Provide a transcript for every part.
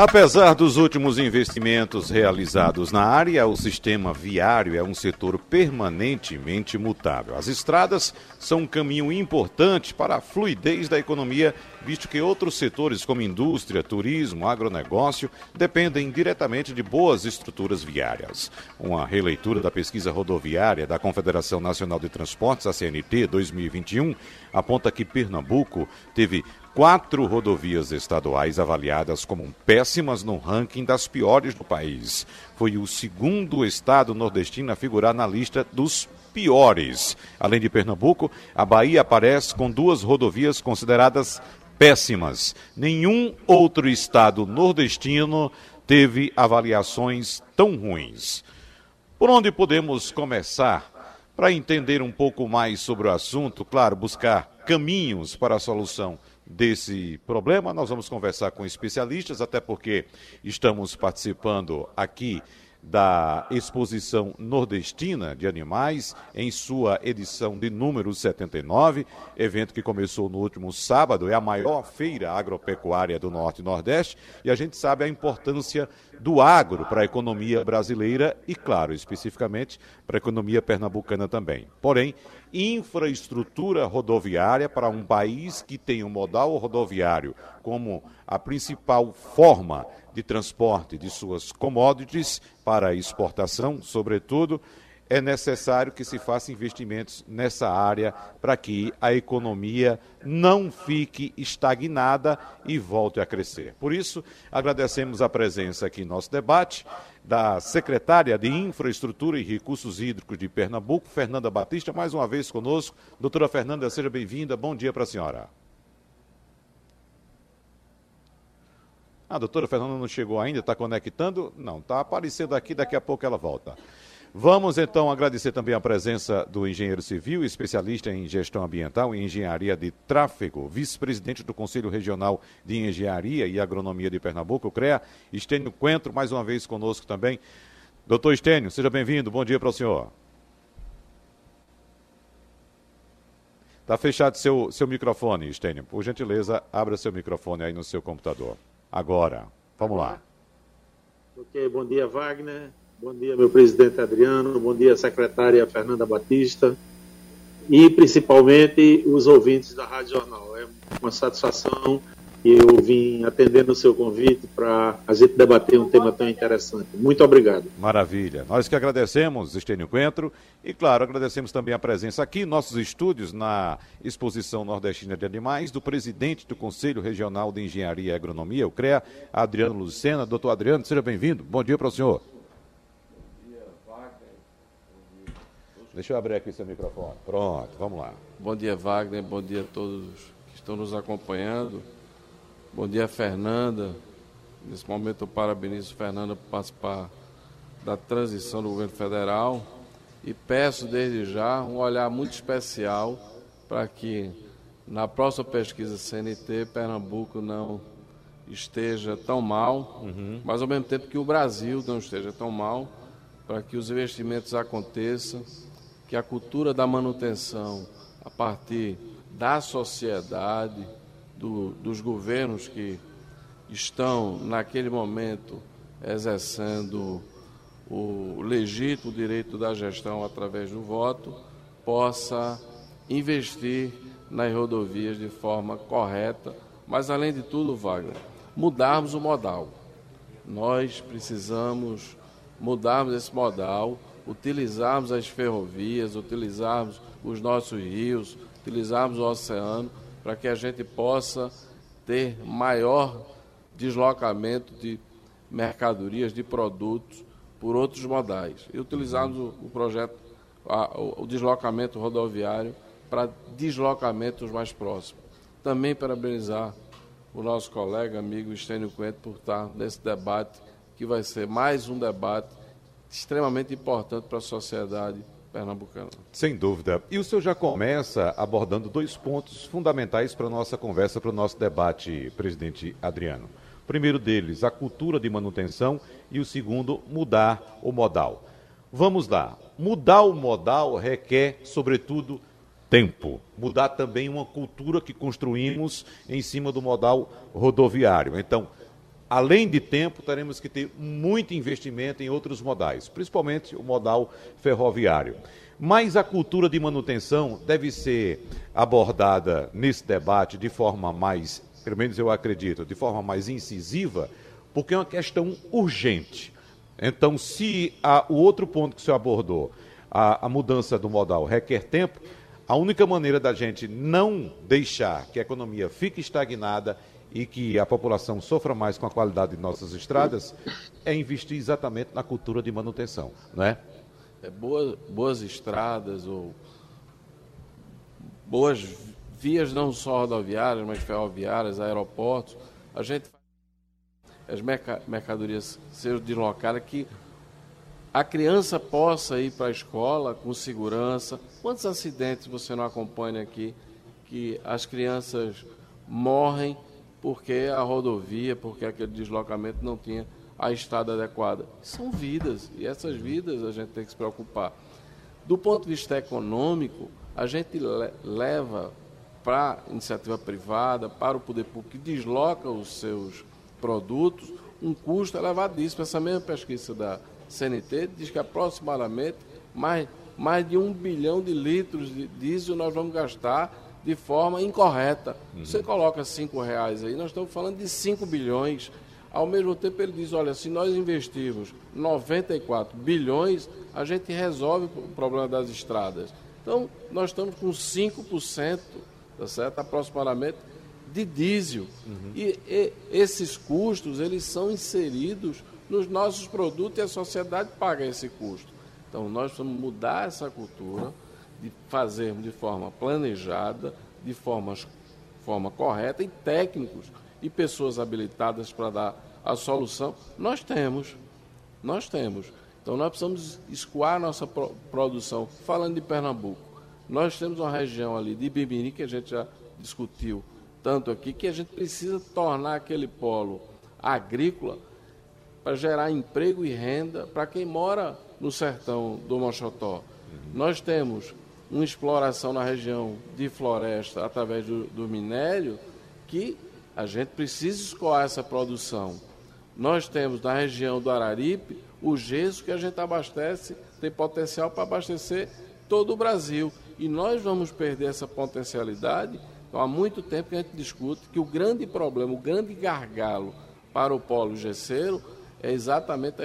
Apesar dos últimos investimentos realizados na área, o sistema viário é um setor permanentemente mutável. As estradas são um caminho importante para a fluidez da economia, visto que outros setores como indústria, turismo, agronegócio dependem diretamente de boas estruturas viárias. Uma releitura da pesquisa rodoviária da Confederação Nacional de Transportes, a CNT, 2021, aponta que Pernambuco teve quatro rodovias estaduais avaliadas como péssimas no ranking das piores do país. Foi o segundo estado nordestino a figurar na lista dos piores. Além de Pernambuco, a Bahia aparece com duas rodovias consideradas péssimas. Nenhum outro estado nordestino teve avaliações tão ruins. Por onde podemos começar para entender um pouco mais sobre o assunto? Claro, buscar caminhos para a solução desse problema. Nós vamos conversar com especialistas, até porque estamos participando aqui da Exposição Nordestina de Animais, em sua edição de número 79, evento que começou no último sábado, é a maior feira agropecuária do Norte e Nordeste, e a gente sabe a importância do agro para a economia brasileira e, claro, especificamente para a economia pernambucana também. Porém, infraestrutura rodoviária para um país que tem o modal rodoviário como a principal forma de transporte de suas commodities para exportação, sobretudo, é necessário que se faça investimentos nessa área para que a economia não fique estagnada e volte a crescer. Por isso, agradecemos a presença aqui em nosso debate da secretária de Infraestrutura e Recursos Hídricos de Pernambuco, Fernanda Batista, mais uma vez conosco. Doutora Fernanda, seja bem-vinda. Bom dia para a senhora. A doutora Fernanda não chegou ainda, está conectando? Não, está aparecendo aqui, daqui a pouco ela volta. Vamos então agradecer também a presença do engenheiro civil, especialista em gestão ambiental e engenharia de tráfego, vice-presidente do Conselho Regional de Engenharia e Agronomia de Pernambuco, CREA, Estênio Coentro, mais uma vez conosco também. Doutor Estênio, seja bem-vindo, bom dia para o senhor. Está fechado seu, seu microfone, Estênio. Por gentileza, abra seu microfone aí no seu computador. Agora, vamos lá. Ok, bom dia, Wagner. Bom dia, meu presidente Adriano. Bom dia, secretária Fernanda Batista. E principalmente os ouvintes da Rádio Jornal. É uma satisfação que eu vim atendendo o seu convite para a gente debater um tema tão interessante. Muito obrigado. Maravilha. Nós que agradecemos, Estênio Coentro, e claro, agradecemos também a presença aqui, nossos estúdios na Exposição Nordestina de Animais, do presidente do Conselho Regional de Engenharia e Agronomia, o CREA, Adriano Lucena. Doutor Adriano, seja bem-vindo. Bom dia para o senhor. Deixa eu abrir aqui seu microfone. Pronto, vamos lá. Bom dia, Wagner. Bom dia a todos que estão nos acompanhando. Bom dia, Fernanda. Nesse momento eu parabenizo Fernanda por participar da transição do governo federal e peço desde já um olhar muito especial para que na próxima pesquisa CNT Pernambuco não esteja tão mal, uhum. mas ao mesmo tempo que o Brasil não esteja tão mal, para que os investimentos aconteçam, que a cultura da manutenção a partir da sociedade do, dos governos que estão, naquele momento, exercendo o legítimo direito da gestão através do voto, possa investir nas rodovias de forma correta, mas, além de tudo, Wagner, mudarmos o modal. Nós precisamos mudarmos esse modal, utilizarmos as ferrovias, utilizarmos os nossos rios, utilizarmos o oceano para que a gente possa ter maior deslocamento de mercadorias, de produtos por outros modais. E utilizarmos o, projeto, o, o deslocamento rodoviário para deslocamentos mais próximos. Também parabenizar o nosso colega, amigo Estênio Coentro, por estar nesse debate, que vai ser mais um debate extremamente importante para a sociedade pernambucana. Sem dúvida. E o senhor já começa abordando dois pontos fundamentais para a nossa conversa, para o nosso debate, presidente Adriano. O primeiro deles, a cultura de manutenção, e o segundo, mudar o modal. Vamos lá. Mudar o modal requer, sobretudo, tempo. Mudar também uma cultura que construímos em cima do modal rodoviário. Então, além de tempo, teremos que ter muito investimento em outros modais, principalmente o modal ferroviário. Mas a cultura de manutenção deve ser abordada nesse debate de forma mais, pelo menos eu acredito, de forma mais incisiva, porque é uma questão urgente. Então, se a, o outro ponto que o senhor abordou, a, a mudança do modal requer tempo, a única maneira da gente não deixar que a economia fique estagnada e que a população sofra mais com a qualidade de nossas estradas é investir exatamente na cultura de manutenção, não é? é boas, boas estradas ou boas vias não só rodoviárias, mas ferroviárias, aeroportos, a gente as mercadorias sejam deslocadas que a criança possa ir para a escola com segurança. Quantos acidentes você não acompanha aqui que as crianças morrem porque a rodovia, porque aquele deslocamento não tinha a estrada adequada. São vidas, e essas vidas a gente tem que se preocupar. Do ponto de vista econômico, a gente leva para a iniciativa privada, para o poder público, que desloca os seus produtos, um custo elevadíssimo. Essa mesma pesquisa da CNT diz que aproximadamente mais, mais de um bilhão de litros de diesel nós vamos gastar de forma incorreta. Uhum. Você coloca cinco reais aí, nós estamos falando de 5 bilhões. Ao mesmo tempo ele diz, olha, se nós investirmos 94 bilhões, a gente resolve o problema das estradas. Então, nós estamos com 5%, tá certo? aproximadamente, de diesel. Uhum. E, e esses custos, eles são inseridos nos nossos produtos e a sociedade paga esse custo. Então, nós precisamos mudar essa cultura de fazermos de forma planejada, de forma, forma correta e técnicos e pessoas habilitadas para dar a solução, nós temos. Nós temos. Então nós precisamos escoar a nossa produção. Falando de Pernambuco, nós temos uma região ali de Bibiri que a gente já discutiu tanto aqui, que a gente precisa tornar aquele polo agrícola para gerar emprego e renda para quem mora no sertão do Mochotó. Nós temos uma exploração na região de floresta através do, do minério, que a gente precisa escoar essa produção. Nós temos na região do Araripe o gesso que a gente abastece, tem potencial para abastecer todo o Brasil. E nós vamos perder essa potencialidade. Então, há muito tempo que a gente discute que o grande problema, o grande gargalo para o polo gesseiro é exatamente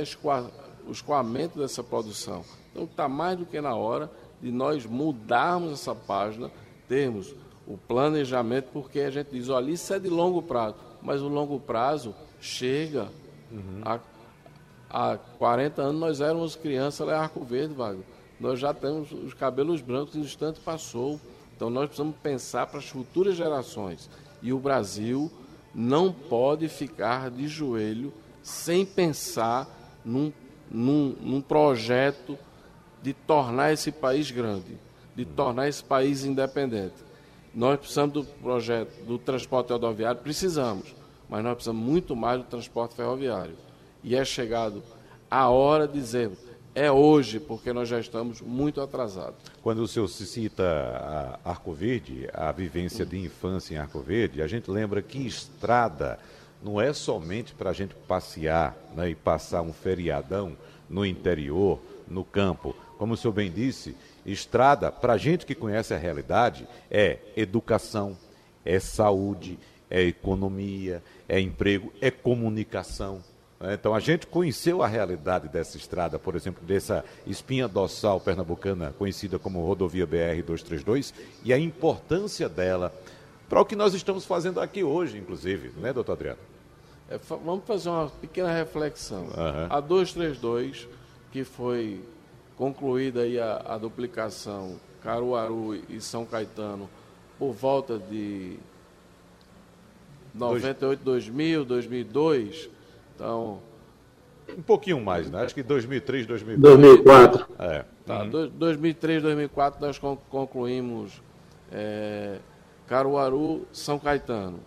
o escoamento dessa produção. Então, está mais do que na hora de nós mudarmos essa página, termos o planejamento, porque a gente diz, olha, isso é de longo prazo, mas o longo prazo chega. Uhum. Há, há 40 anos nós éramos crianças lá em Arco Verde, Wagner. Nós já temos os cabelos brancos, o instante passou. Então nós precisamos pensar para as futuras gerações. E o Brasil não pode ficar de joelho sem pensar num, num, num projeto de tornar esse país grande, de tornar esse país independente. Nós precisamos do projeto do transporte rodoviário, precisamos, mas nós precisamos muito mais do transporte ferroviário. E é chegado a hora de dizermos, é hoje, porque nós já estamos muito atrasados. Quando o senhor cita a Arco Verde, a vivência de infância em Arco Verde, a gente lembra que estrada não é somente para a gente passear né, e passar um feriadão no interior, no campo. Como o senhor bem disse, estrada, para a gente que conhece a realidade, é educação, é saúde, é economia, é emprego, é comunicação. Né? Então a gente conheceu a realidade dessa estrada, por exemplo, dessa espinha dorsal pernambucana, conhecida como rodovia BR-232, e a importância dela para o que nós estamos fazendo aqui hoje, inclusive, né, doutor Adriano? É, vamos fazer uma pequena reflexão. Uhum. A 232, que foi concluída aí a, a duplicação Caruaru e São Caetano por volta de 98, 2000, 2002. Então, Um pouquinho mais, né? Acho que 2003, 2004. 2004. É. Tá, uhum. 2003, 2004 nós concluímos é, Caruaru, São Caetano.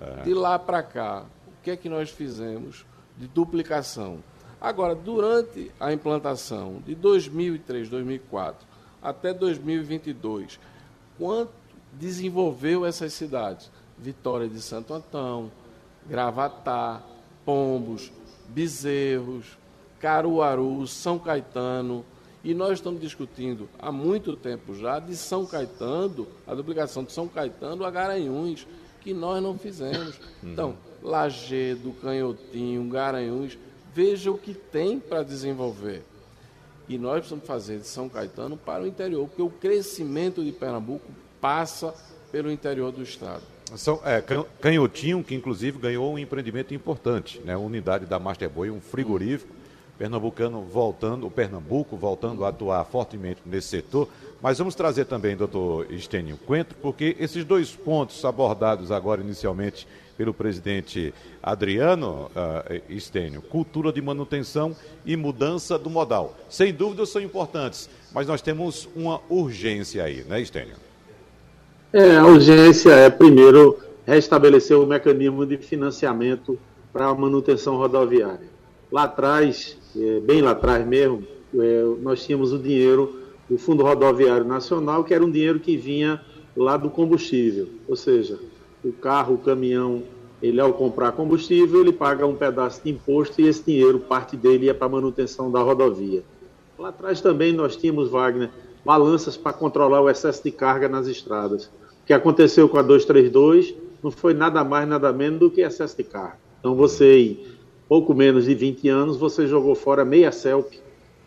É. De lá para cá, o que é que nós fizemos de duplicação? Agora, durante a implantação de 2003, 2004 até 2022, quanto desenvolveu essas cidades? Vitória de Santo Antão, Gravatá, Pombos, Bezerros, Caruaru, São Caetano. E nós estamos discutindo há muito tempo já de São Caetano, a duplicação de São Caetano a Garanhuns, que nós não fizemos. Uhum. Então, Lagedo, Canhotinho, Garanhuns, veja o que tem para desenvolver. E nós precisamos fazer de São Caetano para o interior, porque o crescimento de Pernambuco passa pelo interior do estado. São, é, Canhotinho, que inclusive ganhou um empreendimento importante, né? unidade da Masterboy, um frigorífico, pernambucano voltando, o Pernambuco voltando a atuar fortemente nesse setor. Mas vamos trazer também, doutor Estênio Coentro, porque esses dois pontos abordados agora inicialmente pelo presidente Adriano uh, Estênio, cultura de manutenção e mudança do modal. Sem dúvida são importantes, mas nós temos uma urgência aí, né, Estênio? É, a urgência é, primeiro, restabelecer o mecanismo de financiamento para a manutenção rodoviária. Lá atrás, é, bem lá atrás mesmo, é, nós tínhamos o dinheiro do Fundo Rodoviário Nacional, que era um dinheiro que vinha lá do combustível, ou seja, o carro, o caminhão, ele ao comprar combustível, ele paga um pedaço de imposto e esse dinheiro, parte dele ia para manutenção da rodovia. Lá atrás também nós tínhamos, Wagner, balanças para controlar o excesso de carga nas estradas. O que aconteceu com a 232 não foi nada mais, nada menos do que excesso de carga. Então você, em pouco menos de 20 anos, você jogou fora meia CELP,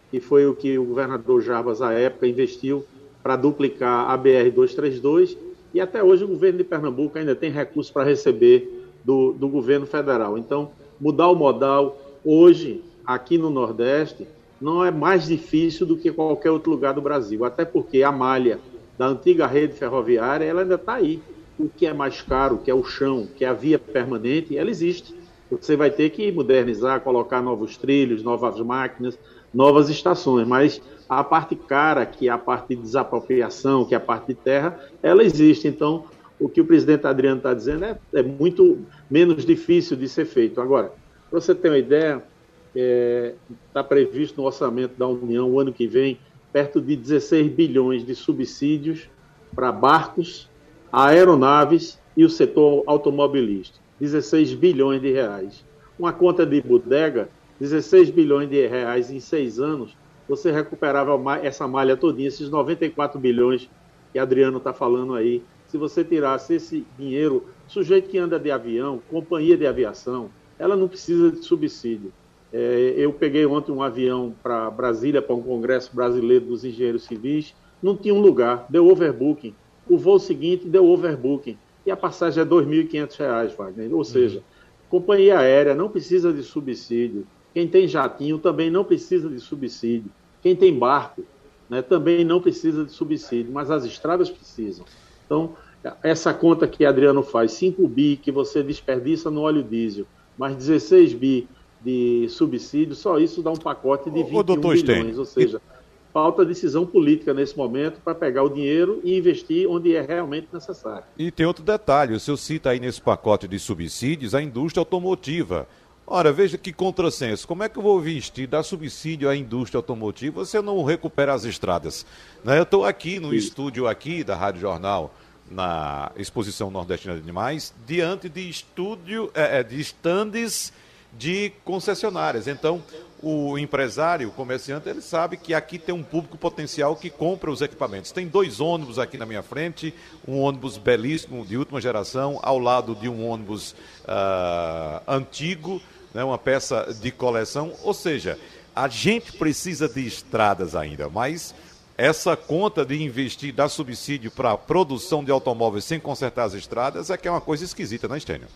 que foi o que o governador Jarbas, à época, investiu para duplicar a BR-232 e até hoje o governo de Pernambuco ainda tem recursos para receber do, do governo federal. Então, mudar o modal hoje, aqui no Nordeste, não é mais difícil do que qualquer outro lugar do Brasil, até porque a malha da antiga rede ferroviária ela ainda está aí. O que é mais caro, que é o chão, que é a via permanente, ela existe. Você vai ter que modernizar, colocar novos trilhos, novas máquinas, novas estações, mas a parte cara, que é a parte de desapropriação, que é a parte de terra, ela existe. Então, o que o presidente Adriano está dizendo é, é, muito menos difícil de ser feito. Agora, para você ter uma ideia, está é, tá previsto no orçamento da União o ano que vem perto de 16 bilhões de subsídios para barcos, aeronaves e o setor automobilístico. 16 bilhões de reais. Uma conta de bodega, 16 bilhões de reais em seis anos, você recuperava essa malha todinha, esses 94 bilhões que Adriano está falando aí. Se você tirasse esse dinheiro, sujeito que anda de avião, companhia de aviação, ela não precisa de subsídio. É, eu peguei ontem um avião para Brasília, para um congresso brasileiro dos engenheiros civis, não tinha um lugar, deu overbooking. O voo seguinte deu overbooking. E a passagem é R$ 2.500, Wagner. Ou seja, uhum. companhia aérea não precisa de subsídio. Quem tem jatinho também não precisa de subsídio. Quem tem barco né, também não precisa de subsídio, mas as estradas precisam. Então, essa conta que Adriano faz, 5 bi que você desperdiça no óleo diesel, mais 16 bi de subsídio, só isso dá um pacote de 21 bilhões, Stein. ou seja, falta decisão política nesse momento para pegar o dinheiro e investir onde é realmente necessário. E tem outro detalhe, o senhor cita aí nesse pacote de subsídios a indústria automotiva. Ora, veja que contrassenso. Como é que eu vou investir, dar subsídio à indústria automotiva se eu não recupero as estradas? Né? Eu estou aqui no Sim. estúdio aqui da Rádio Jornal, na Exposição Nordestina de Animais, diante de estúdio, é, é de estandes de concessionárias. Então, o empresário, o comerciante, ele sabe que aqui tem um público potencial que compra os equipamentos. Tem dois ônibus aqui na minha frente, um ônibus belíssimo, de última geração, ao lado de um ônibus uh, antigo, né, uma peça de coleção. Ou seja, a gente precisa de estradas ainda, mas essa conta de investir, dar subsídio para a produção de automóveis sem consertar as estradas é que é uma coisa esquisita, não é, Estênio?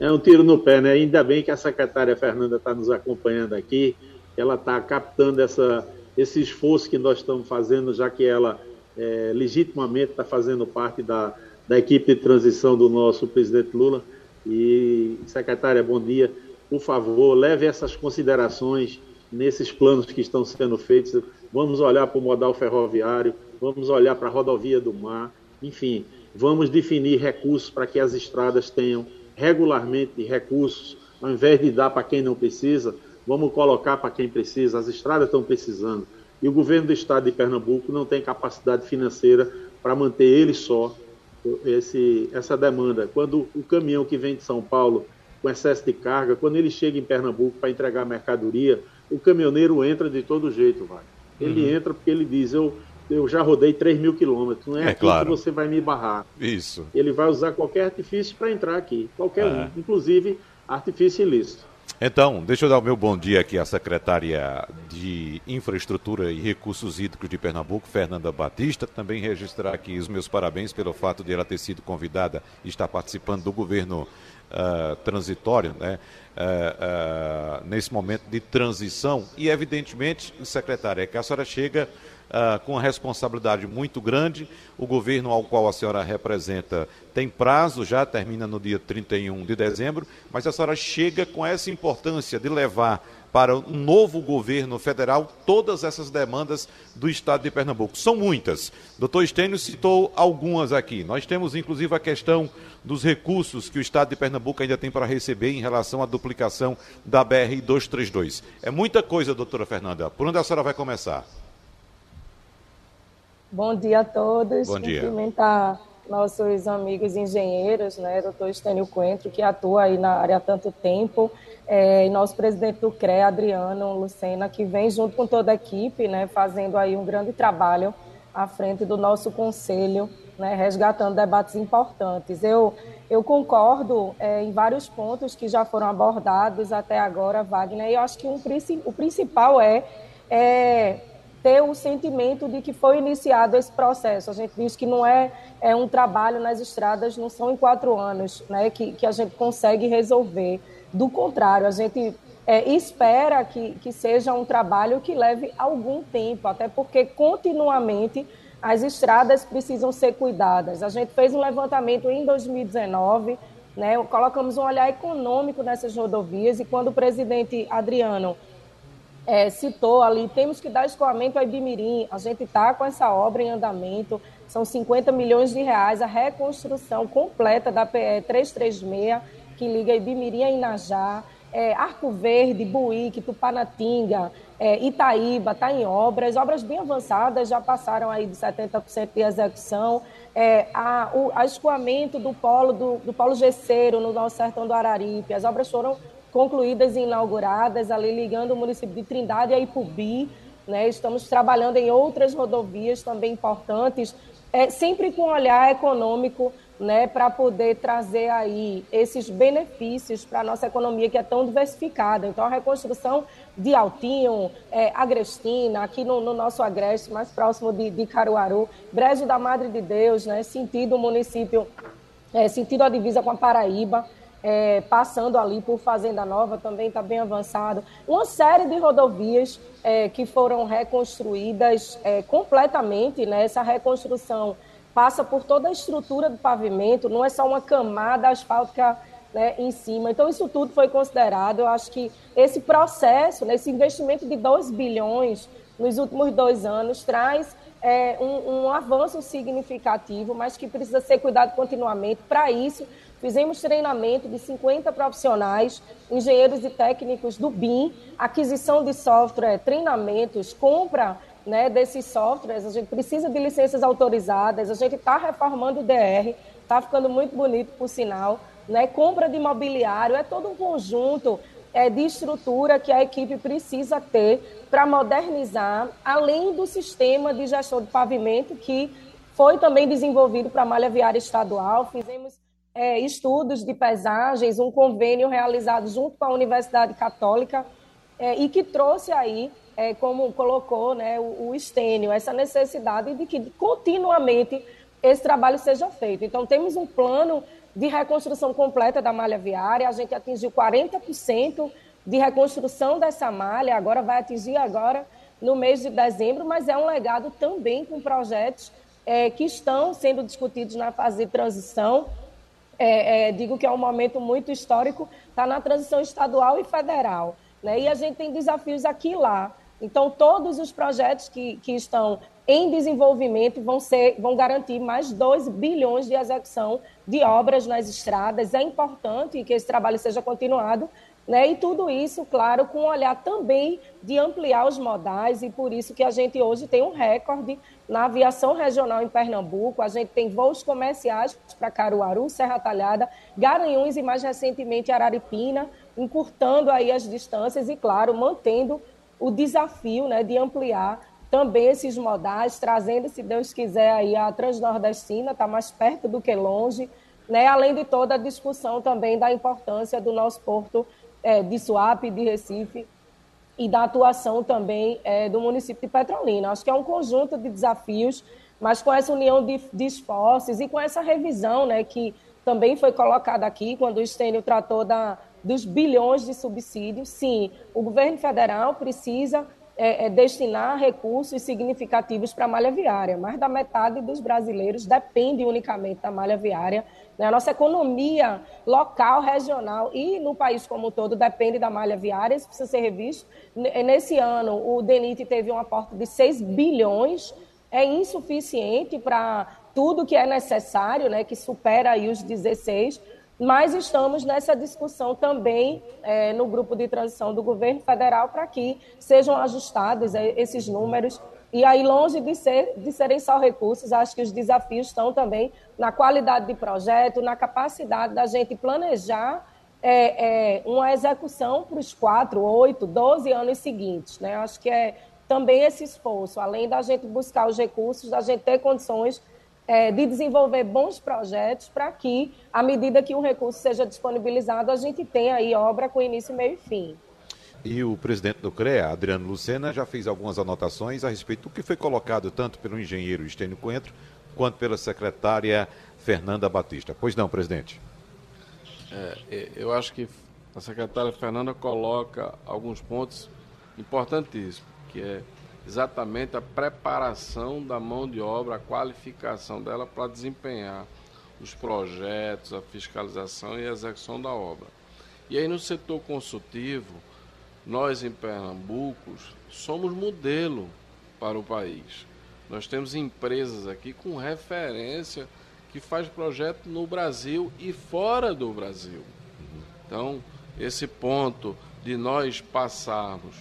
É um tiro no pé, né? Ainda bem que a secretária Fernanda está nos acompanhando aqui, ela está captando essa, esse esforço que nós estamos fazendo, já que ela é, legitimamente está fazendo parte da, da equipe de transição do nosso presidente Lula. E, secretária, bom dia. por favor, leve essas considerações nesses planos que estão sendo feitos. Vamos olhar para o modal ferroviário, vamos olhar para a rodovia do mar, enfim, vamos definir recursos para que as estradas tenham regularmente recursos, ao invés de dar para quem não precisa, vamos colocar para quem precisa. As estradas estão precisando. E o governo do estado de Pernambuco não tem capacidade financeira para manter ele só esse, essa demanda. Quando o caminhão que vem de São Paulo com excesso de carga, quando ele chega em Pernambuco para entregar mercadoria, o caminhoneiro entra de todo jeito, vai. Ele uhum. entra porque ele diz, eu, eu já rodei 3 mil quilômetros, não é, é aqui claro. que você vai me barrar. Isso. Ele vai usar qualquer artifício para entrar aqui, qualquer um, inclusive artifício ilícito. Então, deixa eu dar o meu bom dia aqui à secretária de Infraestrutura e Recursos Hídricos de Pernambuco, Fernanda Batista. Também registrar aqui os meus parabéns pelo fato de ela ter sido convidada e estar participando do governo uh, transitório, né? Uh, uh, nesse momento de transição. E, evidentemente, secretária, é que a senhora chega Uh, com uma responsabilidade muito grande. O governo ao qual a senhora representa tem prazo, já termina no dia 31 de dezembro, mas a senhora chega com essa importância de levar para um novo governo federal todas essas demandas do Estado de Pernambuco. São muitas. Doutor Estênio citou algumas aqui. Nós temos, inclusive, a questão dos recursos que o Estado de Pernambuco ainda tem para receber em relação à duplicação da BR-232. É muita coisa, doutora Fernanda. Por onde a senhora vai começar? Bom dia a todos. Bom dia. Cumprimentar nossos amigos engenheiros, né, doutor Estênio Coentro, que atua aí na área há tanto tempo, é, e nosso presidente do CRE, Adriano Lucena, que vem junto com toda a equipe, né, fazendo aí um grande trabalho à frente do nosso conselho, né, resgatando debates importantes. Eu, eu concordo é, em vários pontos que já foram abordados até agora, Wagner, e eu acho que um, o principal é, é ter o sentimento de que foi iniciado esse processo. A gente diz que não é, é um trabalho nas estradas, não são em quatro anos né, que, que a gente consegue resolver. Do contrário, a gente é, espera que, que seja um trabalho que leve algum tempo, até porque continuamente as estradas precisam ser cuidadas. A gente fez um levantamento em 2019, né, colocamos um olhar econômico nessas rodovias e quando o presidente Adriano é, citou ali, temos que dar escoamento ao Ibimirim, a gente está com essa obra em andamento, são 50 milhões de reais, a reconstrução completa da PE 336, que liga Ibimirim a Inajá, é, Arco Verde, Buíque, Tupanatinga, é, Itaíba, está em obras, obras bem avançadas, já passaram aí de 70% de execução, é, a, o a escoamento do polo, do, do polo gesseiro no nosso sertão do Araripe, as obras foram concluídas e inauguradas, ali ligando o município de Trindade a Ipubi. Né? Estamos trabalhando em outras rodovias também importantes, é, sempre com olhar econômico, né, para poder trazer aí esses benefícios para a nossa economia que é tão diversificada. Então, a reconstrução de Altinho, é, Agrestina, aqui no, no, nosso Agreste, mais próximo de, de Caruaru, Brejo da Madre de Deus, né, sentido o município, é, sentido a divisa com a Paraíba, é, passando ali por Fazenda Nova, também está bem avançado. Uma série de rodovias é, que foram reconstruídas é, completamente, né? essa reconstrução passa por toda a estrutura do pavimento, não é só uma camada asfáltica né, em cima. Então, isso tudo foi considerado. Eu acho que esse processo, né, esse investimento de 2 bilhões nos últimos dois anos, traz é, um, um avanço significativo, mas que precisa ser cuidado continuamente. Para isso, Fizemos treinamento de 50 profissionais, engenheiros e técnicos do BIM, aquisição de software, treinamentos, compra né, desses softwares. A gente precisa de licenças autorizadas, a gente está reformando o DR, está ficando muito bonito, por sinal. Né, compra de mobiliário, é todo um conjunto é, de estrutura que a equipe precisa ter para modernizar, além do sistema de gestão de pavimento que foi também desenvolvido para a malha viária estadual. Fizemos é, estudos de paisagens, um convênio realizado junto com a Universidade Católica é, e que trouxe aí, é, como colocou né, o, o Estênio, essa necessidade de que continuamente esse trabalho seja feito. Então, temos um plano de reconstrução completa da malha viária, a gente atingiu 40% de reconstrução dessa malha, agora vai atingir agora no mês de dezembro, mas é um legado também com projetos é, que estão sendo discutidos na fase de transição é, é, digo que é um momento muito histórico, está na transição estadual e federal. Né? E a gente tem desafios aqui e lá. Então, todos os projetos que, que estão em desenvolvimento vão, ser, vão garantir mais 2 bilhões de execução de obras nas estradas. É importante que esse trabalho seja continuado, né? E tudo isso, claro, com um olhar também de ampliar os modais, e por isso que a gente hoje tem um recorde na aviação regional em Pernambuco. A gente tem voos comerciais para Caruaru, Serra Talhada, Garanhuns e mais recentemente Araripina, encurtando aí as distâncias e, claro, mantendo o desafio né, de ampliar também esses modais, trazendo, se Deus quiser, aí a Transnordestina, está mais perto do que longe, né? além de toda a discussão também da importância do nosso porto é, de Suape, de Recife, e da atuação também é, do município de Petrolina. Acho que é um conjunto de desafios, mas com essa união de, de esforços e com essa revisão né, que também foi colocada aqui, quando o Estênio tratou da, dos bilhões de subsídios, sim, o governo federal precisa é, é, destinar recursos significativos para a malha viária. Mais da metade dos brasileiros depende unicamente da malha viária. Né? A nossa economia local, regional e no país como um todo depende da malha viária. Isso precisa ser revisto. Nesse ano, o DENIT teve um aporte de 6 bilhões. É insuficiente para tudo que é necessário, né, que supera aí os 16 mas estamos nessa discussão também é, no grupo de transição do governo federal para que sejam ajustados é, esses números. E aí, longe de, ser, de serem só recursos, acho que os desafios estão também na qualidade de projeto, na capacidade da gente planejar é, é, uma execução para os quatro, oito, doze anos seguintes. Né? Acho que é também esse esforço, além da gente buscar os recursos, da gente ter condições é, de desenvolver bons projetos para que, à medida que o recurso seja disponibilizado, a gente tenha aí obra com início, meio e fim. E o presidente do CREA, Adriano Lucena, já fez algumas anotações a respeito do que foi colocado tanto pelo engenheiro Estênio Coentro quanto pela secretária Fernanda Batista. Pois não, presidente? É, eu acho que a secretária Fernanda coloca alguns pontos importantíssimos, que é exatamente a preparação da mão de obra, a qualificação dela para desempenhar os projetos, a fiscalização e a execução da obra. E aí no setor consultivo, nós em Pernambuco somos modelo para o país. Nós temos empresas aqui com referência que faz projeto no Brasil e fora do Brasil. Então, esse ponto de nós passarmos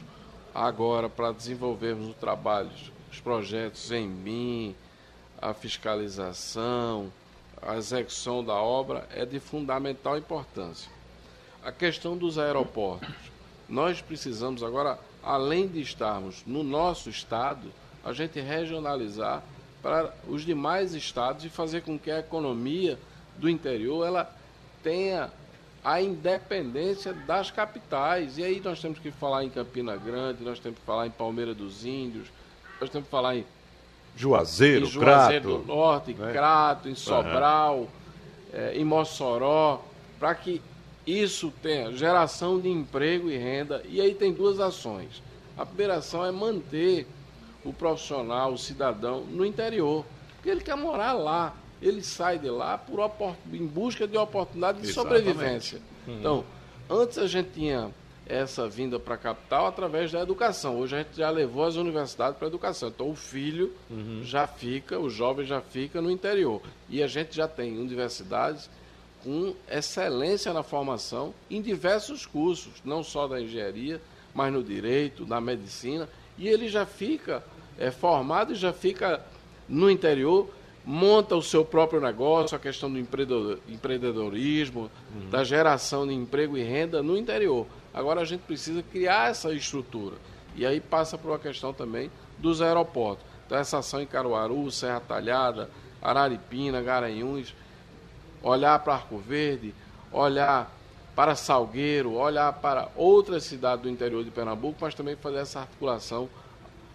agora para desenvolvermos o trabalho, os projetos em BIM, a fiscalização, a execução da obra é de fundamental importância. A questão dos aeroportos. Nós precisamos agora, além de estarmos no nosso estado, a gente regionalizar para os demais estados e fazer com que a economia do interior ela tenha a independência das capitais. E aí nós temos que falar em Campina Grande, nós temos que falar em Palmeira dos Índios, nós temos que falar em Juazeiro, em Juazeiro Crato, do Norte, né? Crato, em Sobral, uhum. é, em Mossoró, para que isso tenha geração de emprego e renda. E aí tem duas ações. A primeira ação é manter o profissional, o cidadão, no interior, porque ele quer morar lá ele sai de lá por em busca de oportunidade de Exatamente. sobrevivência. Uhum. Então, antes a gente tinha essa vinda para a capital através da educação. Hoje a gente já levou as universidades para a educação. Então o filho uhum. já fica, o jovem já fica no interior. E a gente já tem universidades com excelência na formação em diversos cursos, não só da engenharia, mas no direito, na medicina. E ele já fica é, formado e já fica no interior monta o seu próprio negócio, a questão do empreendedorismo, uhum. da geração de emprego e renda no interior. Agora a gente precisa criar essa estrutura. E aí passa por uma questão também dos aeroportos. Então essa ação em Caruaru, Serra Talhada, Araripina, Garanhuns, olhar para Arco Verde, olhar para Salgueiro, olhar para outras cidades do interior de Pernambuco, mas também fazer essa articulação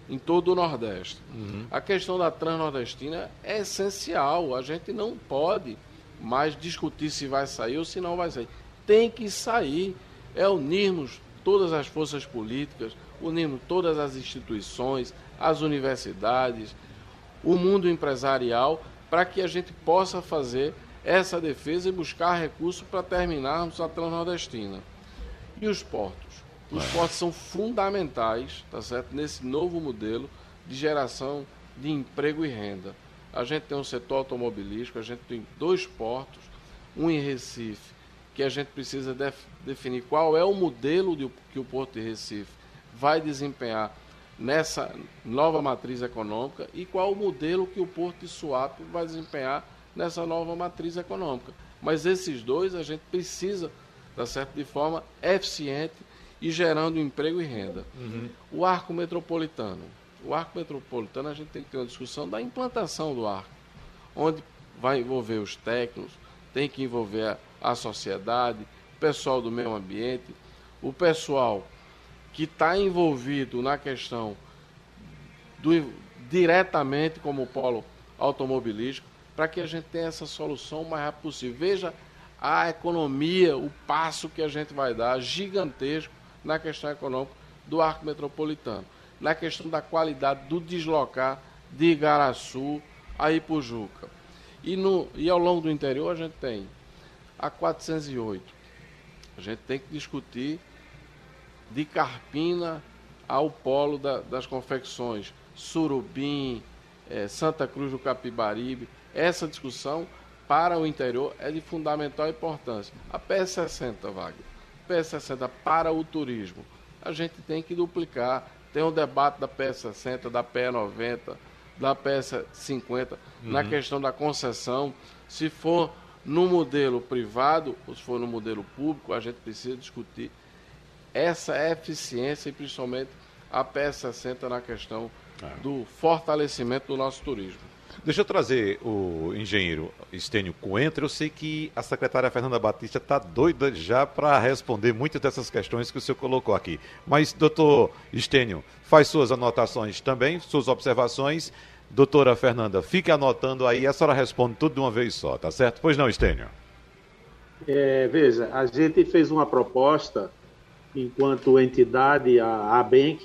em todo o Nordeste. Uhum. A questão da transnordestina é essencial. A gente não pode mais discutir se vai sair ou se não vai sair. Tem que sair. É unirmos todas as forças políticas, unirmos todas as instituições, as universidades, o mundo empresarial, para que a gente possa fazer essa defesa e buscar recursos para terminarmos a Transnordestina. E os portos? Os é. portos são fundamentais, tá certo? Nesse novo modelo de geração de emprego e renda. A gente tem um setor automobilístico, a gente tem dois portos, um em Recife, que a gente precisa def definir qual é o modelo de, que o Porto de Recife vai desempenhar nessa nova matriz econômica e qual o modelo que o Porto de Suape vai desempenhar nessa nova matriz econômica. Mas esses dois a gente precisa dar certo de forma eficiente e gerando emprego e renda. Uhum. O arco metropolitano. O arco metropolitano a gente tem que ter uma discussão da implantação do arco, onde vai envolver os técnicos, tem que envolver a, a sociedade, o pessoal do meio ambiente, o pessoal que está envolvido na questão do, diretamente como polo automobilístico, para que a gente tenha essa solução o mais rápido possível. Veja a economia, o passo que a gente vai dar, gigantesco, na questão econômica do arco metropolitano, na questão da qualidade do deslocar de Igaraçu a Ipujuca. E, no, e ao longo do interior a gente tem a 408. A gente tem que discutir de Carpina ao polo da, das confecções, Surubim, é, Santa Cruz do Capibaribe. Essa discussão para o interior é de fundamental importância. A PS60, Wagner, PS60 para o turismo, a gente tem que duplicar. Tem um debate da PS60, da PS90, da PS50, uhum. na questão da concessão. Se for no modelo privado ou se for no modelo público, a gente precisa discutir essa eficiência e principalmente a PS60 na questão é. do fortalecimento do nosso turismo. Deixa eu trazer o engenheiro Estênio Coentra. Eu sei que a secretária Fernanda Batista está doida já para responder muitas dessas questões que o senhor colocou aqui. Mas, doutor Estênio, faz suas anotações também, suas observações. Doutora Fernanda, fique anotando aí, a senhora responde tudo de uma vez só, tá certo? Pois não, Estênio? É, veja, a gente fez uma proposta enquanto entidade, a ABENC,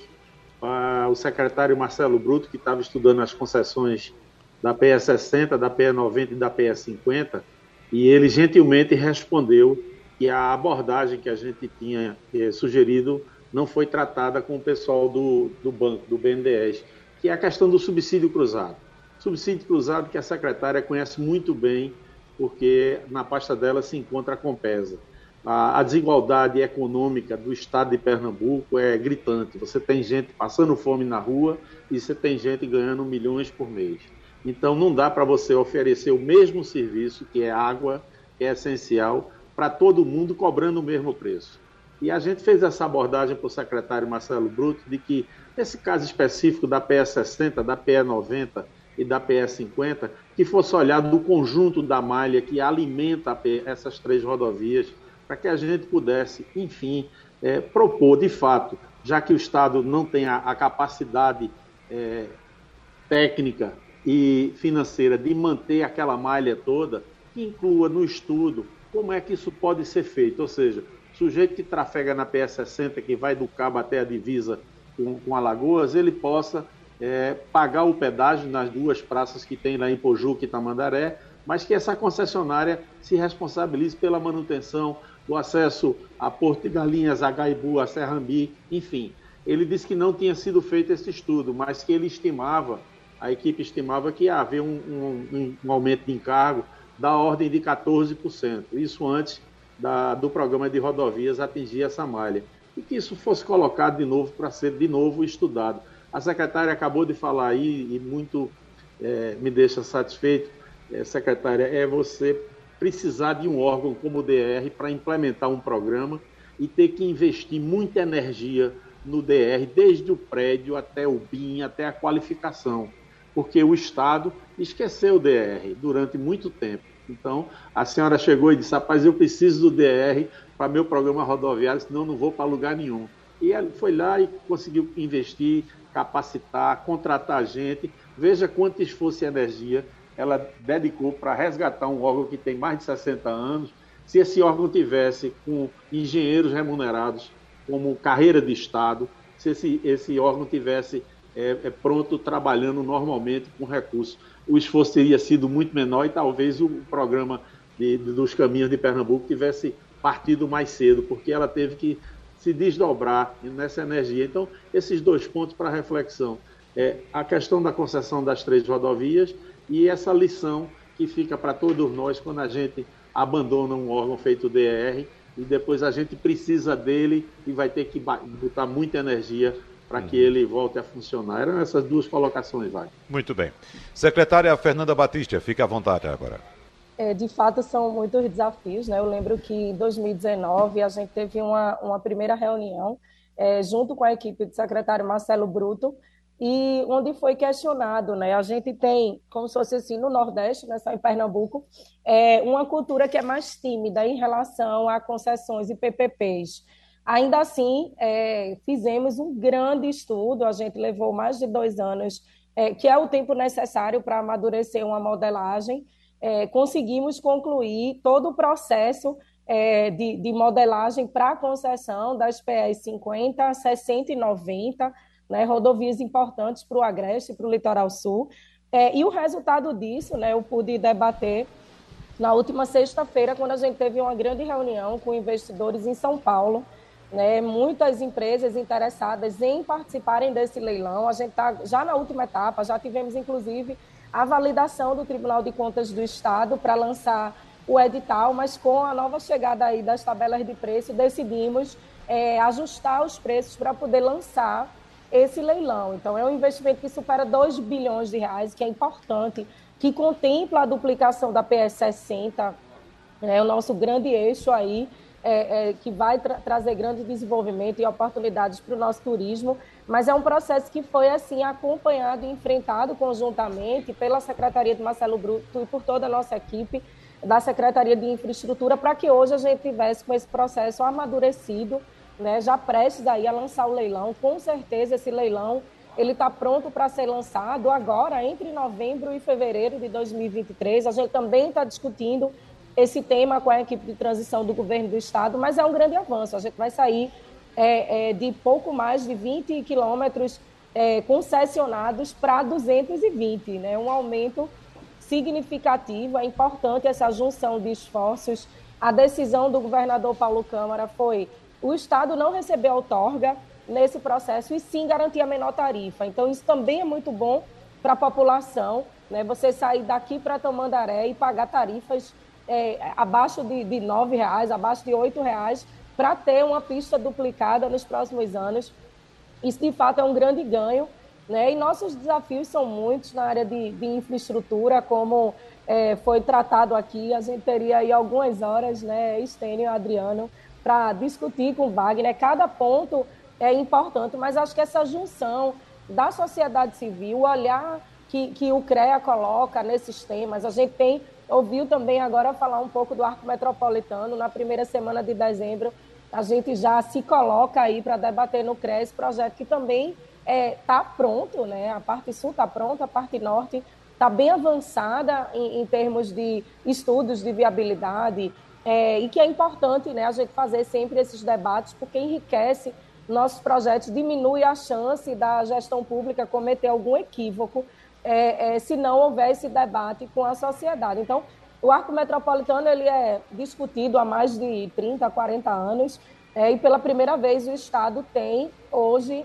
o secretário Marcelo Bruto, que estava estudando as concessões da PE 60, da PE 90 e da PE 50, e ele gentilmente respondeu que a abordagem que a gente tinha eh, sugerido não foi tratada com o pessoal do, do banco, do BNDES, que é a questão do subsídio cruzado. Subsídio cruzado que a secretária conhece muito bem, porque na pasta dela se encontra a Compesa a, a, desigualdade econômica do estado de Pernambuco é gritante. Você tem gente passando fome na rua e você tem gente ganhando milhões por mês. Então não dá para você oferecer o mesmo serviço, que é água, que é essencial, para todo mundo cobrando o mesmo preço. E a gente fez essa abordagem para o secretário Marcelo Bruto de que, nesse caso específico da PE 60, da PE 90 e da PE 50, que fosse olhado do conjunto da malha que alimenta essas três rodovias para que a gente pudesse, enfim, é, propor de fato, já que o Estado não tem a, a capacidade é, técnica e financeira de manter aquela malha toda, que inclua no estudo como é que isso pode ser feito. Ou seja, sujeito que trafega na PS60, que vai do cabo até a divisa com, com Alagoas, ele possa é, pagar o pedágio nas duas praças que tem lá em Pojuca e Tamandaré, mas que essa concessionária se responsabilize pela manutenção, do acesso a Porto de Galinhas, a Gaibu, a Serrambi, enfim. Ele disse que não tinha sido feito esse estudo, mas que ele estimava, a equipe estimava que ia haver um, um, um aumento de encargo da ordem de 14%. Isso antes da, do programa de rodovias atingir essa malha. E que isso fosse colocado de novo para ser de novo estudado. A secretária acabou de falar aí e muito é, me deixa satisfeito, é, secretária, é você precisar de um órgão como o DR para implementar um programa e ter que investir muita energia no DR, desde o prédio até o BIM, até a qualificação, porque o Estado esqueceu o DR durante muito tempo. Então, a senhora chegou e disse: rapaz, eu preciso do DR para meu programa rodoviário, senão não vou para lugar nenhum. E ela foi lá e conseguiu investir, capacitar, contratar gente. Veja quanto esforço e energia ela dedicou para resgatar um órgão que tem mais de 60 anos. Se esse órgão tivesse com engenheiros remunerados como carreira de Estado, se esse, esse órgão tivesse é, é, pronto trabalhando normalmente com recursos, o esforço teria sido muito menor e talvez o programa de, de, dos caminhos de Pernambuco tivesse partido mais cedo, porque ela teve que se desdobrar nessa energia. Então, esses dois pontos para reflexão. É a questão da concessão das três rodovias e essa lição que fica para todos nós quando a gente abandona um órgão feito DR e depois a gente precisa dele e vai ter que botar muita energia para que uhum. ele volte a funcionar. Eram essas duas colocações, vai. Muito bem. Secretária Fernanda Batista, fique à vontade agora. É, de fato, são muitos desafios. Né? Eu lembro que em 2019 a gente teve uma, uma primeira reunião é, junto com a equipe do secretário Marcelo Bruto, e onde foi questionado, né? A gente tem, como se fosse assim, no Nordeste, né, só em Pernambuco, é, uma cultura que é mais tímida em relação a concessões e PPPs. Ainda assim, é, fizemos um grande estudo, a gente levou mais de dois anos, é, que é o tempo necessário para amadurecer uma modelagem. É, conseguimos concluir todo o processo é, de, de modelagem para a concessão das PS 50, 60 e 90, né, rodovias importantes para o Agreste, para o Litoral Sul. É, e o resultado disso, né, eu pude debater na última sexta-feira, quando a gente teve uma grande reunião com investidores em São Paulo, né, muitas empresas interessadas em participarem desse leilão. A gente está já na última etapa, já tivemos inclusive a validação do Tribunal de Contas do Estado para lançar o edital, mas com a nova chegada aí das tabelas de preço, decidimos é, ajustar os preços para poder lançar esse leilão. Então, é um investimento que supera 2 bilhões de reais, que é importante, que contempla a duplicação da PS 60, né, o nosso grande eixo aí, é, é, que vai tra trazer grande desenvolvimento e oportunidades para o nosso turismo, mas é um processo que foi assim acompanhado e enfrentado conjuntamente pela Secretaria de Marcelo Bruto e por toda a nossa equipe da Secretaria de Infraestrutura para que hoje a gente tivesse com esse processo amadurecido né, já prestes aí a lançar o leilão. Com certeza esse leilão ele está pronto para ser lançado agora, entre novembro e fevereiro de 2023. A gente também está discutindo esse tema com a equipe de transição do governo do estado, mas é um grande avanço. A gente vai sair é, é, de pouco mais de 20 quilômetros é, concessionados para 220, né? um aumento significativo. É importante essa junção de esforços. A decisão do governador Paulo Câmara foi o Estado não recebeu outorga nesse processo e sim garantir a menor tarifa. Então, isso também é muito bom para a população, né? você sair daqui para Tamandaré e pagar tarifas é, abaixo de, de R$ reais, abaixo de R$ reais, para ter uma pista duplicada nos próximos anos. Isso, de fato, é um grande ganho. Né? E nossos desafios são muitos na área de, de infraestrutura, como é, foi tratado aqui. A gente teria aí algumas horas, né, Estênio e Adriano, para discutir com o Wagner. Cada ponto é importante, mas acho que essa junção da sociedade civil, olhar que, que o CREA coloca nesses temas, a gente tem ouviu também agora falar um pouco do arco metropolitano. Na primeira semana de dezembro, a gente já se coloca aí para debater no CREA esse projeto que também está é, tá pronto, né? A parte sul está pronta, a parte norte está bem avançada em, em termos de estudos de viabilidade, é, e que é importante né, a gente fazer sempre esses debates, porque enriquece nossos projetos, diminui a chance da gestão pública cometer algum equívoco é, é, se não houver esse debate com a sociedade. Então, o arco metropolitano ele é discutido há mais de 30, 40 anos, é, e pela primeira vez o Estado tem hoje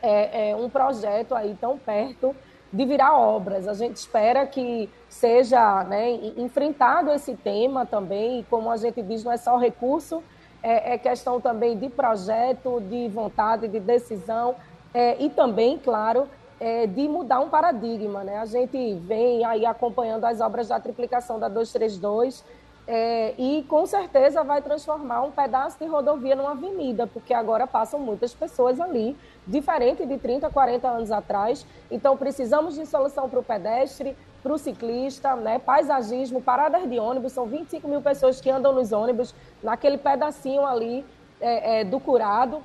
é, é, um projeto aí tão perto de virar obras. A gente espera que seja né, enfrentado esse tema também, e como a gente diz, não é só recurso, é, é questão também de projeto, de vontade, de decisão, é, e também, claro, é, de mudar um paradigma. Né? A gente vem aí acompanhando as obras da triplicação da 232, é, e com certeza vai transformar um pedaço de rodovia numa avenida, porque agora passam muitas pessoas ali, diferente de 30, 40 anos atrás. Então, precisamos de solução para o pedestre, para o ciclista, né? paisagismo, paradas de ônibus. São 25 mil pessoas que andam nos ônibus, naquele pedacinho ali é, é, do curado,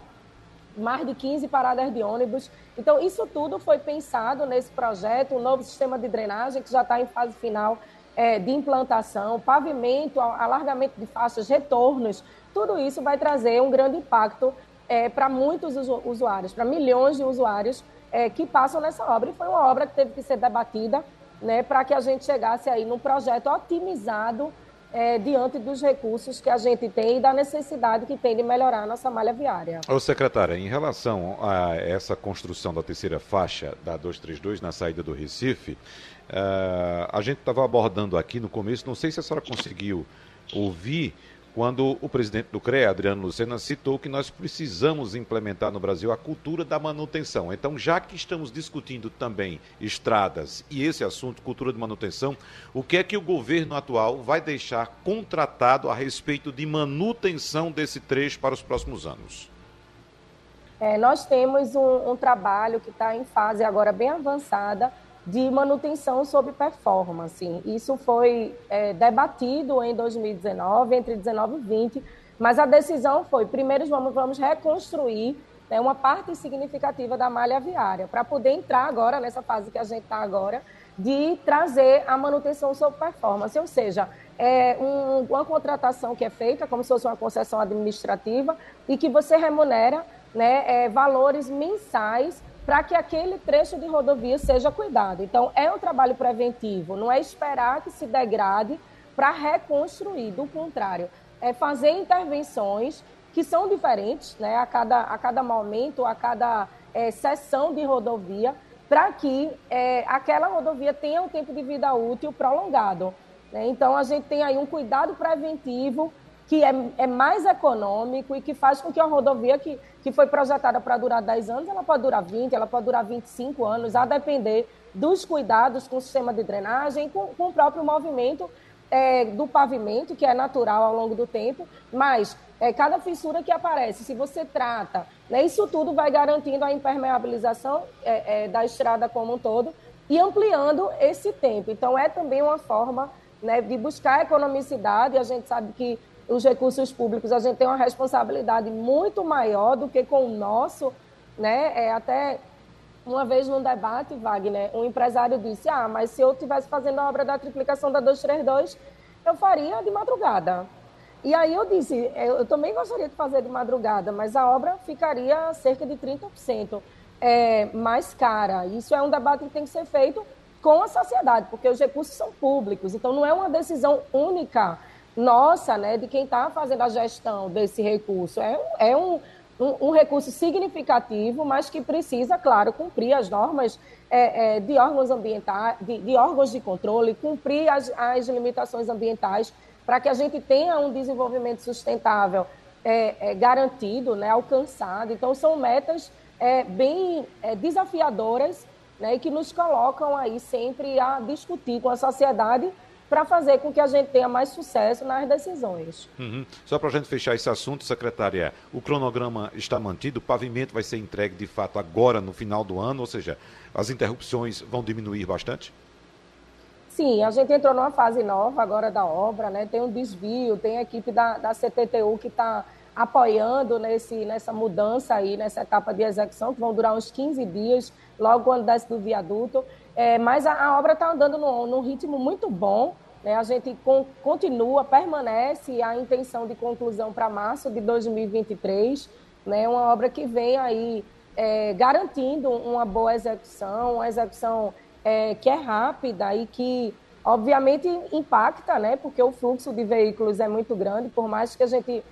mais de 15 paradas de ônibus. Então, isso tudo foi pensado nesse projeto, um novo sistema de drenagem que já está em fase final é, de implantação, pavimento, alargamento de faixas, retornos, tudo isso vai trazer um grande impacto é, para muitos usuários, para milhões de usuários é, que passam nessa obra. E foi uma obra que teve que ser debatida né, para que a gente chegasse aí num projeto otimizado é, diante dos recursos que a gente tem e da necessidade que tem de melhorar a nossa malha viária. Ô, secretária, em relação a essa construção da terceira faixa da 232 na saída do Recife, uh, a gente estava abordando aqui no começo, não sei se a senhora conseguiu ouvir quando o presidente do CREA, Adriano Lucena, citou que nós precisamos implementar no Brasil a cultura da manutenção. Então, já que estamos discutindo também estradas e esse assunto, cultura de manutenção, o que é que o governo atual vai deixar contratado a respeito de manutenção desse trecho para os próximos anos? É, nós temos um, um trabalho que está em fase agora bem avançada de manutenção sob performance. Isso foi é, debatido em 2019, entre 19 e 20, mas a decisão foi: primeiro vamos, vamos reconstruir né, uma parte significativa da malha viária, para poder entrar agora, nessa fase que a gente está agora, de trazer a manutenção sob performance, ou seja, é um, uma contratação que é feita como se fosse uma concessão administrativa e que você remunera né, é, valores mensais para que aquele trecho de rodovia seja cuidado. Então, é um trabalho preventivo, não é esperar que se degrade para reconstruir, do contrário, é fazer intervenções que são diferentes né, a, cada, a cada momento, a cada é, sessão de rodovia, para que é, aquela rodovia tenha um tempo de vida útil prolongado. Né? Então, a gente tem aí um cuidado preventivo que é, é mais econômico e que faz com que a rodovia que, que foi projetada para durar 10 anos, ela pode durar 20, ela pode durar 25 anos, a depender dos cuidados com o sistema de drenagem, com, com o próprio movimento é, do pavimento, que é natural ao longo do tempo, mas é, cada fissura que aparece, se você trata, né, isso tudo vai garantindo a impermeabilização é, é da estrada como um todo e ampliando esse tempo. Então, é também uma forma né, de buscar economicidade, a gente sabe que os recursos públicos, a gente tem uma responsabilidade muito maior do que com o nosso, né? É até uma vez num debate, Wagner, um empresário disse: "Ah, mas se eu estivesse fazendo a obra da triplicação da 232, eu faria de madrugada". E aí eu disse: eu, eu também gostaria de fazer de madrugada, mas a obra ficaria cerca de 30% é, mais cara. Isso é um debate que tem que ser feito com a sociedade, porque os recursos são públicos, então não é uma decisão única nossa, né, de quem está fazendo a gestão desse recurso. É, é um, um, um, recurso significativo, mas que precisa, claro, cumprir as normas é, é, de órgãos ambientais, de, de, órgãos de controle, cumprir as, as limitações ambientais para que a gente tenha um desenvolvimento sustentável é, é garantido, né, alcançado. Então, são metas é, bem desafiadoras né, e que nos colocam aí sempre a discutir com a sociedade para fazer com que a gente tenha mais sucesso nas decisões. Uhum. Só para a gente fechar esse assunto, secretária, o cronograma está mantido, o pavimento vai ser entregue de fato agora no final do ano, ou seja, as interrupções vão diminuir bastante? Sim, a gente entrou numa fase nova agora da obra, né? Tem um desvio, tem a equipe da, da CTTU que está apoiando nesse, nessa mudança aí, nessa etapa de execução, que vão durar uns 15 dias, logo quando desce do viaduto. É, mas a, a obra está andando num, num, ritmo muito bom. Né? A gente com, continua, permanece a intenção de conclusão para março de 2023. Né? Uma obra que vem aí é, garantindo uma boa execução, uma execução é, que é rápida e que, obviamente, impacta, né? porque o fluxo de veículos é muito grande, por mais que a gente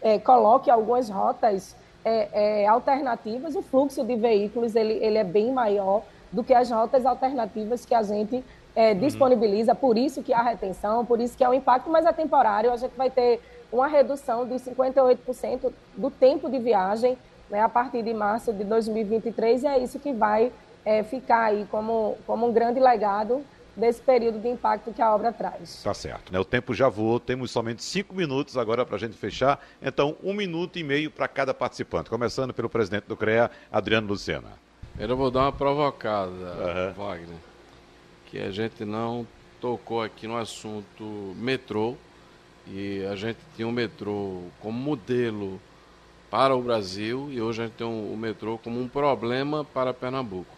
é, coloque algumas rotas é, é, alternativas, o fluxo de veículos ele, ele é bem maior do que as rotas alternativas que a gente é, uhum. disponibiliza, por isso que há retenção, por isso que há um impacto, mas é temporário, a gente vai ter uma redução de 58% do tempo de viagem né, a partir de março de 2023, e é isso que vai é, ficar aí como, como um grande legado desse período de impacto que a obra traz. Tá certo, né? O tempo já voou, temos somente cinco minutos agora para a gente fechar, então um minuto e meio para cada participante, começando pelo presidente do CREA, Adriano Lucena. Eu vou dar uma provocada, uhum. Wagner, que a gente não tocou aqui no assunto metrô, e a gente tinha o um metrô como modelo para o Brasil, e hoje a gente tem o um, metrô como um problema para Pernambuco.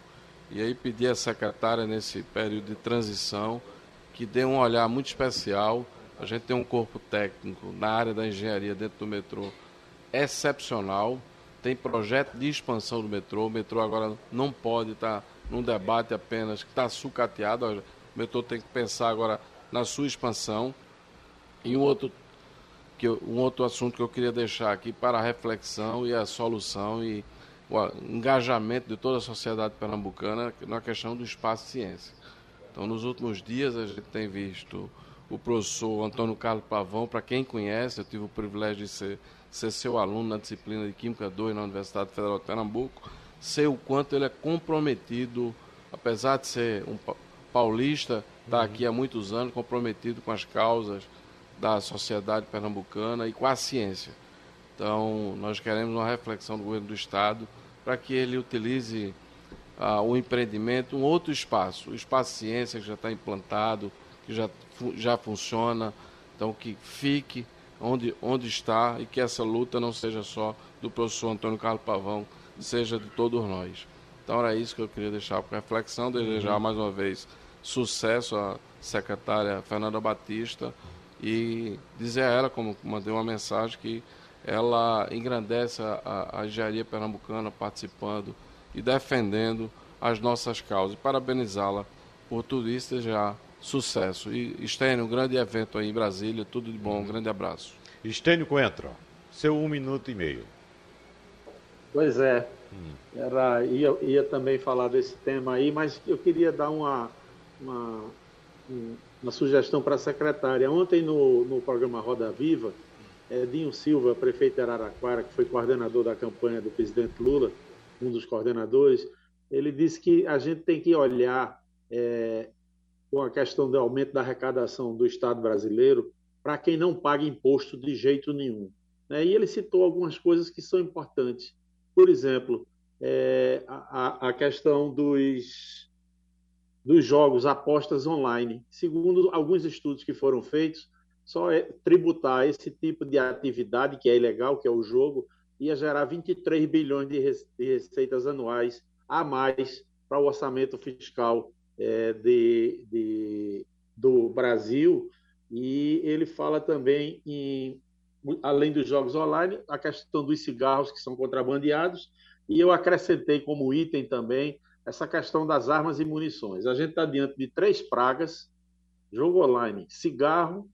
E aí pedi à secretária, nesse período de transição, que dê um olhar muito especial. A gente tem um corpo técnico na área da engenharia dentro do metrô excepcional tem projeto de expansão do metrô. O metrô agora não pode estar num debate apenas que está sucateado. O metrô tem que pensar agora na sua expansão. E um outro, que eu, um outro assunto que eu queria deixar aqui para a reflexão e a solução e o engajamento de toda a sociedade pernambucana na questão do espaço ciência. Então, nos últimos dias, a gente tem visto o professor Antônio Carlos Pavão, para quem conhece, eu tive o privilégio de ser, ser seu aluno na disciplina de Química 2 na Universidade Federal de Pernambuco, sei o quanto ele é comprometido, apesar de ser um paulista, está uhum. aqui há muitos anos, comprometido com as causas da sociedade pernambucana e com a ciência. Então, nós queremos uma reflexão do governo do Estado para que ele utilize ah, o empreendimento, um outro espaço, o espaço ciência que já está implantado, que já, já funciona, então que fique onde, onde está e que essa luta não seja só do professor Antônio Carlos Pavão, seja de todos nós. Então era isso que eu queria deixar para reflexão, desejar uhum. mais uma vez sucesso à secretária Fernanda Batista e dizer a ela, como mandei uma mensagem, que ela engrandece a, a engenharia pernambucana participando e defendendo as nossas causas. Parabenizá-la por tudo isso, desejar sucesso. E Estênio, um grande evento aí em Brasília, tudo de bom, um grande abraço. Estênio Coentro, seu um minuto e meio. Pois é, hum. era, ia, ia também falar desse tema aí, mas eu queria dar uma, uma, uma sugestão para a secretária. Ontem no, no programa Roda Viva, Edinho Silva, prefeito de Araraquara, que foi coordenador da campanha do presidente Lula, um dos coordenadores, ele disse que a gente tem que olhar é, com a questão do aumento da arrecadação do Estado brasileiro para quem não paga imposto de jeito nenhum. Né? E ele citou algumas coisas que são importantes. Por exemplo, é, a, a, questão dos, dos jogos, apostas online. Segundo alguns estudos que foram feitos, só é tributar esse tipo de atividade, que é ilegal, que é o jogo, ia gerar 23 bilhões de receitas anuais a mais para o orçamento fiscal é, de, de, do Brasil. E ele fala também em, além dos jogos online, a questão dos cigarros que são contrabandeados. E eu acrescentei como item também essa questão das armas e munições. A gente está diante de três pragas: jogo online, cigarro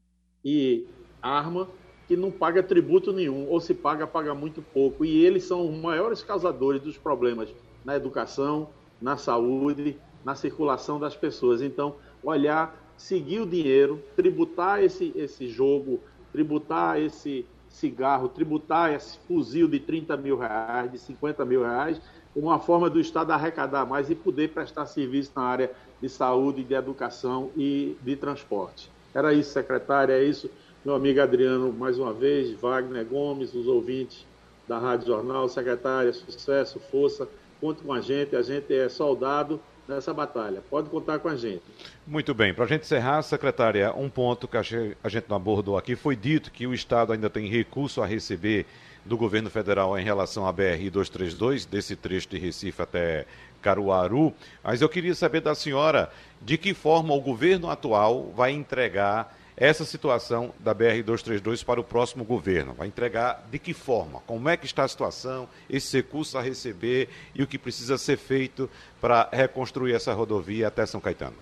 e arma que não paga tributo nenhum, ou se paga, paga muito pouco. E eles são os maiores causadores dos problemas na educação, na saúde, na circulação das pessoas. Então, olhar, seguir o dinheiro, tributar esse, esse jogo, tributar esse cigarro, tributar esse fuzil de 30 mil reais, de 50 mil reais, uma forma do Estado arrecadar mais e poder prestar serviço na área de saúde, de educação e de transporte. Era isso, secretária, é isso meu amigo Adriano, mais uma vez, Wagner Gomes, os ouvintes da Rádio Jornal, secretária, sucesso, força, conte com a gente, a gente é soldado nessa batalha. Pode contar com a gente. Muito bem. Para a gente encerrar, secretária, um ponto que a gente não abordou aqui. Foi dito que o Estado ainda tem recurso a receber do governo federal em relação à BR-232, desse trecho de Recife até Caruaru. Mas eu queria saber da senhora de que forma o governo atual vai entregar essa situação da BR-232 para o próximo governo? Vai entregar de que forma? Como é que está a situação, esse recurso a receber e o que precisa ser feito para reconstruir essa rodovia até São Caetano?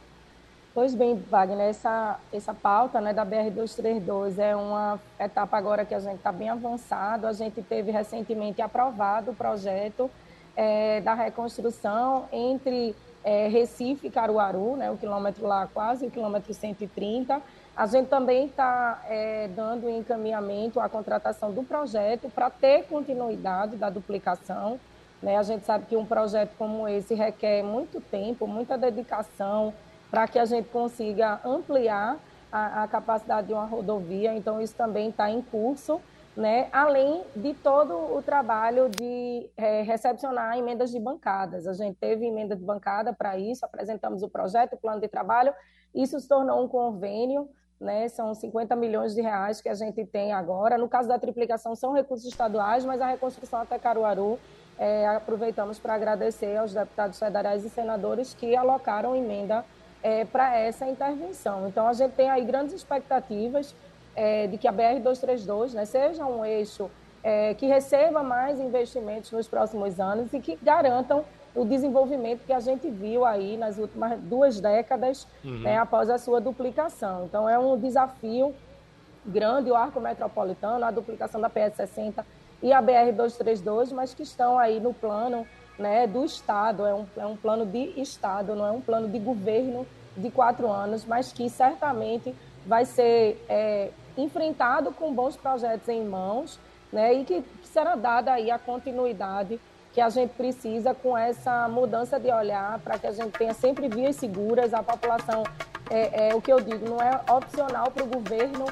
Pois bem, Wagner, essa, essa pauta né, da BR-232 é uma etapa agora que a gente está bem avançado. A gente teve recentemente aprovado o projeto é, da reconstrução entre é, Recife e Caruaru, né, o quilômetro lá quase o quilômetro 130, a gente também está é, dando encaminhamento à contratação do projeto para ter continuidade da duplicação. Né? A gente sabe que um projeto como esse requer muito tempo, muita dedicação para que a gente consiga ampliar a, a, capacidade de uma rodovia. Então, isso também está em curso, né? além de todo o trabalho de é, recepcionar emendas de bancadas. A gente teve emenda de bancada para isso, apresentamos o projeto, o plano de trabalho, isso se tornou um convênio né? São 50 milhões de reais que a gente tem agora. No caso da triplicação, são recursos estaduais, mas a reconstrução até Caruaru, é, aproveitamos para agradecer aos deputados federais e senadores que alocaram emenda é, para essa intervenção. Então, a gente tem aí grandes expectativas é, de que a BR-232 né, seja um eixo é, que receba mais investimentos nos próximos anos e que garantam o desenvolvimento que a gente viu aí nas últimas duas décadas, uhum. né, após a sua duplicação. Então, é um desafio grande, o arco metropolitano, a duplicação da PS60 e a BR-232, mas que estão aí no plano né, do Estado, é um, é um plano de Estado, não é um plano de governo de quatro anos, mas que certamente vai ser é, enfrentado com bons projetos em mãos né, e que, será dada aí a continuidade que a gente precisa com essa mudança de olhar para que a gente tenha sempre vias seguras, a população, é, é o que eu digo, não é opcional para o governo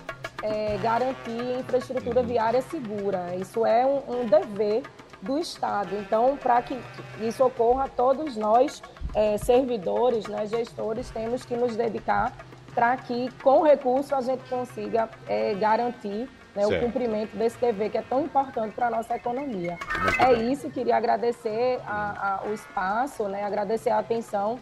é, garantir infraestrutura viária segura, isso é um, um dever do Estado. Então, para que isso ocorra, todos nós, é, servidores, né, gestores, temos que nos dedicar para que, com recurso, a gente consiga é, garantir né, o cumprimento desse dever que é tão importante para a nossa economia. Muito é bem. isso, queria agradecer a, a, o espaço, né, agradecer a atenção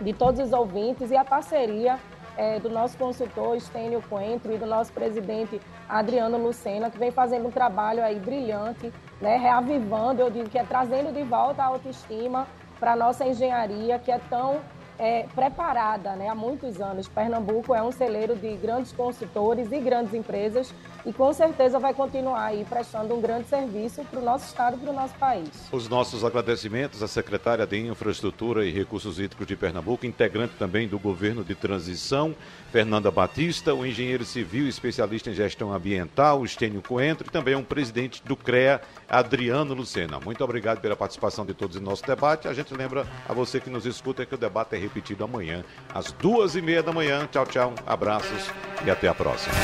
de todos os ouvintes e a parceria é, do nosso consultor Estênio Coentro e do nosso presidente Adriano Lucena, que vem fazendo um trabalho aí brilhante, né, reavivando, eu digo que é trazendo de volta a autoestima para a nossa engenharia, que é tão é, preparada né, há muitos anos. Pernambuco é um celeiro de grandes consultores e grandes empresas e com certeza vai continuar aí prestando um grande serviço para o nosso estado e para o nosso país. Os nossos agradecimentos à secretária de Infraestrutura e Recursos Hídricos de Pernambuco, integrante também do governo de transição, Fernanda Batista, o engenheiro civil especialista em gestão ambiental, Estênio Coentro, e também um presidente do CREA, Adriano Lucena. Muito obrigado pela participação de todos em nosso debate. A gente lembra a você que nos escuta que o debate é repetido amanhã, às duas e meia da manhã. Tchau, tchau, abraços e até a próxima.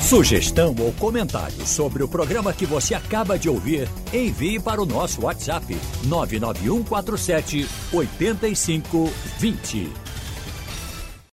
Sugestão ou comentário sobre o programa que você acaba de ouvir, envie para o nosso WhatsApp 99147 8520.